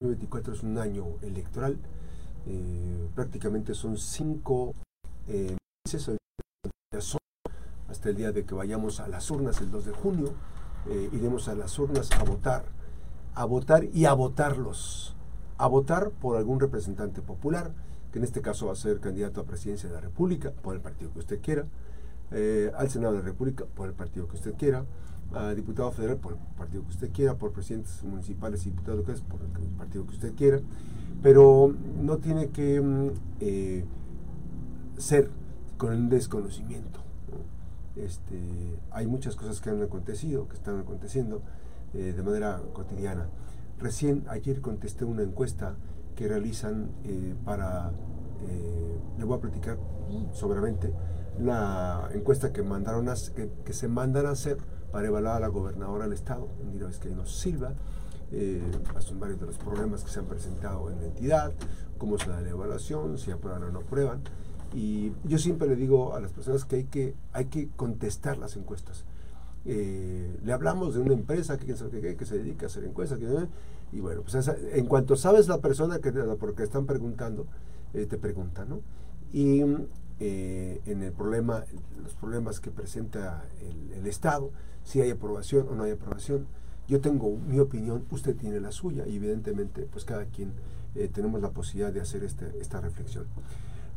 2024 es un año electoral. Eh, prácticamente son cinco eh, meses hasta el día de que vayamos a las urnas el 2 de junio. Eh, iremos a las urnas a votar, a votar y a votarlos, a votar por algún representante popular, que en este caso va a ser candidato a presidencia de la República, por el partido que usted quiera, al Senado de la República, por el partido que usted quiera, diputado federal por el partido que usted quiera, por presidentes municipales y diputados locales por el partido que usted quiera, pero no tiene que mm, eh, ser con el desconocimiento. Este, hay muchas cosas que han acontecido, que están aconteciendo eh, de manera cotidiana. Recién ayer contesté una encuesta que realizan eh, para, le voy a platicar soberamente, la encuesta que mandaron a, que se mandan a hacer para evaluar a la gobernadora del estado, Indira Vizcaíno Silva, eh, varios de los problemas que se han presentado en la entidad, cómo se da la evaluación, si aprueban o no aprueban. Y yo siempre le digo a las personas que hay que, hay que contestar las encuestas. Eh, le hablamos de una empresa que, que, se dedica a hacer encuestas, y bueno, pues en cuanto sabes la persona que porque están preguntando, eh, te preguntan, ¿no? Y eh, en el problema, los problemas que presenta el, Estado, si hay aprobación o no hay aprobación. Yo tengo mi opinión, usted tiene la suya y evidentemente pues cada quien eh, tenemos la posibilidad de hacer este, esta reflexión.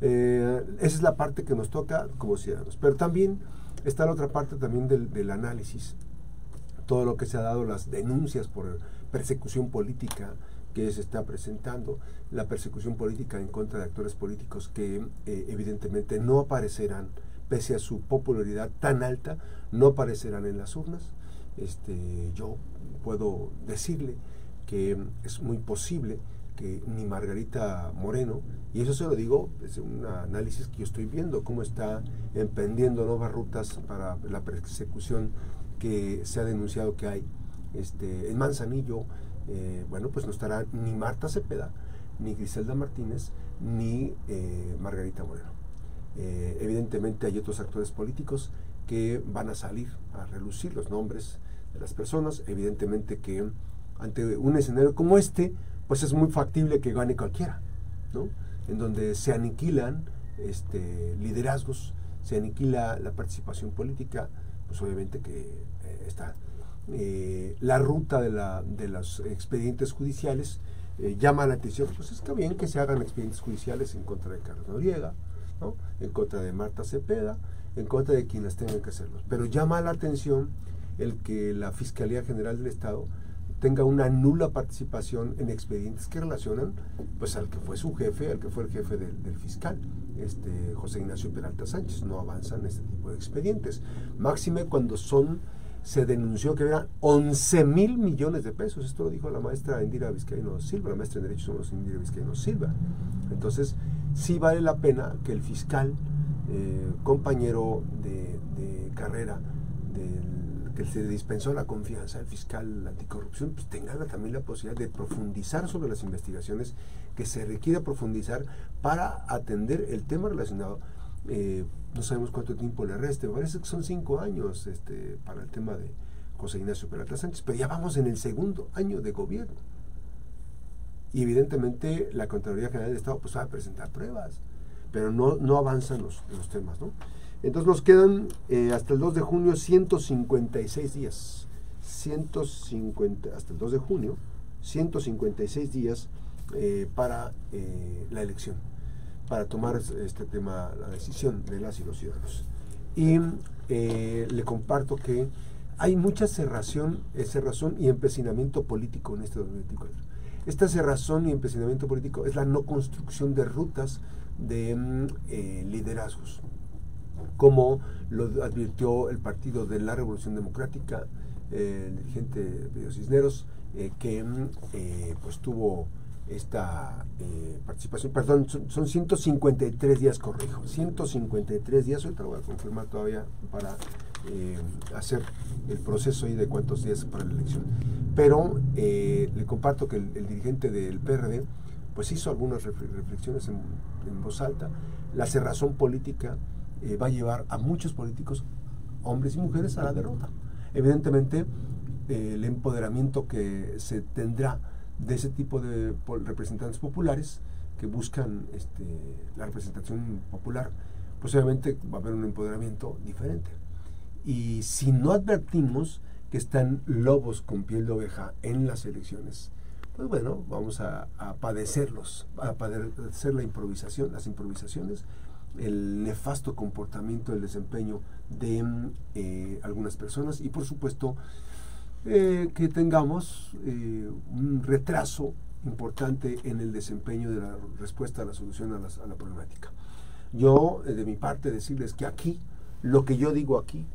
Eh, esa es la parte que nos toca como ciudadanos. Pero también está la otra parte también del, del análisis, todo lo que se ha dado, las denuncias por persecución política, que se está presentando, la persecución política en contra de actores políticos que eh, evidentemente no aparecerán, pese a su popularidad tan alta, no aparecerán en las urnas. Este, yo puedo decirle que es muy posible que ni Margarita Moreno, y eso se lo digo desde un análisis que yo estoy viendo, cómo está emprendiendo nuevas rutas para la persecución que se ha denunciado que hay este, en Manzanillo, eh, bueno, pues no estará ni Marta Cepeda, ni Griselda Martínez, ni eh, Margarita Moreno. Eh, evidentemente hay otros actores políticos que van a salir a relucir los nombres de las personas. Evidentemente que ante un escenario como este, pues es muy factible que gane cualquiera, ¿no? En donde se aniquilan este, liderazgos, se aniquila la participación política, pues obviamente que está eh, la ruta de, la, de los expedientes judiciales eh, llama la atención, pues está bien que se hagan expedientes judiciales en contra de Carlos Noriega, ¿no? en contra de Marta Cepeda, en contra de quienes tengan que hacerlos. Pero llama la atención el que la Fiscalía General del Estado tenga una nula participación en expedientes que relacionan pues al que fue su jefe, al que fue el jefe del, fiscal, este José Ignacio Peralta Sánchez. No avanzan este tipo de expedientes. Máxime cuando son se denunció que eran 11 mil millones de pesos. Esto lo dijo la maestra Indira Vizcaíno Silva, la maestra en Derechos Humanos Indira Vizcaíno Silva. Entonces, sí vale la pena que el fiscal, eh, compañero de, carrera, que se dispensó la confianza, el fiscal anticorrupción, pues tenga también la posibilidad de profundizar sobre las investigaciones que se requiere profundizar para atender el tema relacionado eh, no sabemos cuánto tiempo le reste, me parece que son cinco años este, para el tema de José Ignacio Peralta Sánchez, pero ya vamos en el segundo año de gobierno. Y evidentemente la Contraloría General del Estado pues va a presentar pruebas, pero no, no avanzan los, los temas, ¿no? Entonces nos quedan eh, hasta el 2 de junio 156 días. 150, hasta el 2 de junio, 156 días eh, para la elección para tomar este tema, la decisión de las y los ciudadanos. Y eh, le comparto que hay mucha cerración, eh, cerrazón y empecinamiento político en este 2024. Esta cerrazón y empecinamiento político es la no construcción de rutas de mm, eh, liderazgos, como lo advirtió el Partido de la Revolución Democrática, el dirigente Pedro Cisneros, que mm, pues tuvo esta eh, participación, perdón, son, 153 días, corrijo, 153 días, ahorita lo voy a confirmar todavía para eh, hacer el proceso ahí de cuántos días para la elección. Pero eh, le comparto que el, dirigente del PRD pues hizo algunas reflexiones en, voz alta. La cerrazón política va a llevar a muchos políticos, hombres y mujeres, a la derrota. Evidentemente, el empoderamiento que se tendrá de ese tipo de representantes populares que buscan este, la representación popular, pues obviamente va a haber un empoderamiento diferente. Y si no advertimos que están lobos con piel de oveja en las elecciones, pues bueno, vamos a, padecerlos, a padecer la improvisación, las improvisaciones, el nefasto comportamiento, el desempeño de eh, algunas personas y por supuesto eh, que tengamos eh, un retraso importante en el desempeño de la respuesta a la solución a, a la problemática. Yo, de mi parte, decirles que aquí, lo que yo digo aquí,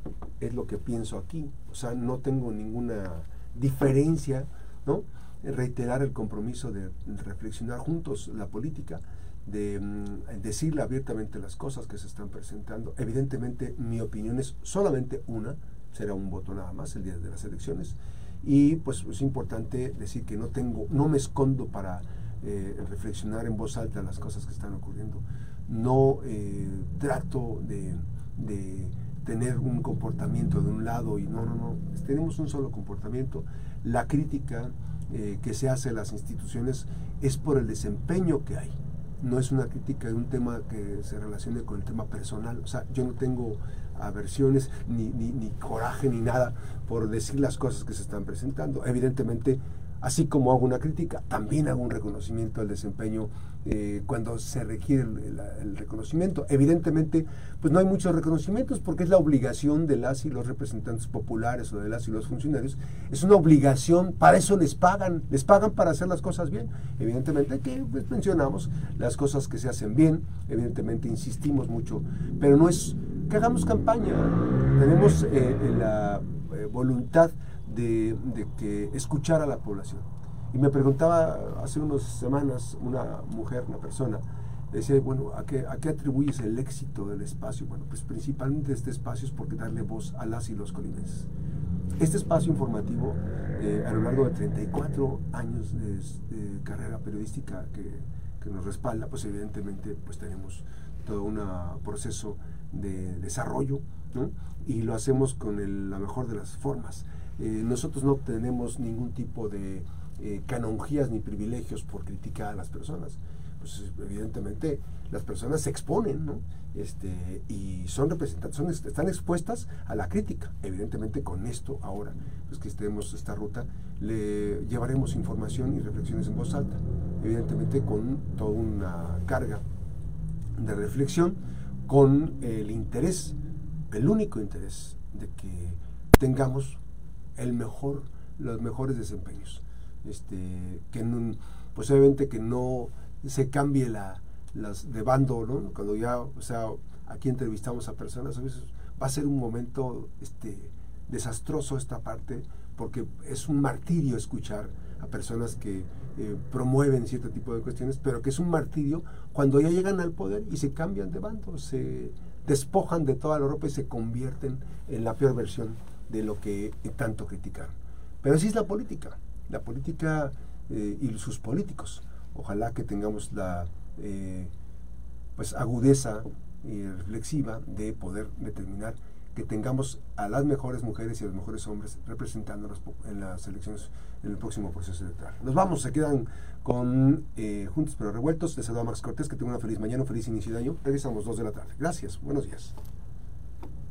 es lo que pienso aquí. O sea, no tengo ninguna diferencia, ¿no? reiterar el compromiso de reflexionar juntos la política, de mm, decirle abiertamente las cosas que se están presentando. Evidentemente mi opinión es solamente una, será un voto nada más el día de las elecciones. Y pues es importante decir que no tengo, no me escondo para eh, reflexionar en voz alta las cosas que están ocurriendo. No eh, trato de, de tener un comportamiento de un lado y no, no, no. Tenemos un solo comportamiento. La crítica eh, que se hace a las instituciones es por el desempeño que hay. No es una crítica de un tema que se relacione con el tema personal. O sea, yo no tengo aversiones, ni, ni, coraje, ni nada por decir las cosas que se están presentando. Evidentemente, así como hago una crítica, también hago un reconocimiento al desempeño eh, cuando se requiere el, reconocimiento. Evidentemente, pues no hay muchos reconocimientos porque es la obligación de las y los representantes populares o de las y los funcionarios. Es una obligación, para eso les pagan, les pagan para hacer las cosas bien. Evidentemente que pues, mencionamos las cosas que se hacen bien, evidentemente insistimos mucho, pero no es que hagamos campaña. Tenemos eh, la eh, voluntad de, que escuchar a la población. Y me preguntaba hace unas semanas una mujer, una persona, decía, bueno, ¿a qué, ¿a qué atribuyes el éxito del espacio? Bueno, pues principalmente este espacio es porque darle voz a las y los colimenses. Este espacio informativo, eh, a lo largo de 34 años de, carrera periodística que, que, nos respalda, pues evidentemente pues tenemos todo un proceso de desarrollo, y lo hacemos con la mejor de las formas. Eh, nosotros no tenemos ningún tipo de eh, canonjías ni privilegios por criticar a las personas. Pues evidentemente las personas se exponen. Este, y son representantes, están expuestas a la crítica. Evidentemente con esto ahora, pues que estemos esta ruta, le llevaremos información y reflexiones en voz alta. Evidentemente con toda una carga de reflexión, con el interés, el único interés de que tengamos el mejor, los mejores desempeños. Este, que no, pues que no se cambie la, las de bando, ¿no? Cuando ya, o sea, aquí entrevistamos a personas, a veces va a ser un momento este, desastroso esta parte, porque es un martirio escuchar a personas que eh, promueven cierto tipo de cuestiones, pero que es un martirio cuando ya llegan al poder y se cambian de bando, se despojan de toda la Europa y se convierten en la peor versión de lo que tanto criticaron. Pero así es la política, la política eh, y sus políticos. Ojalá que tengamos la eh, pues agudeza reflexiva de poder determinar que tengamos a las mejores mujeres y a los mejores hombres representándonos en las elecciones en el próximo proceso electoral. Nos vamos, se quedan con eh, Juntos pero Revueltos. Les saluda Max Cortés, que tenga una feliz mañana, un feliz inicio de año. Regresamos dos de la tarde. Gracias, buenos días.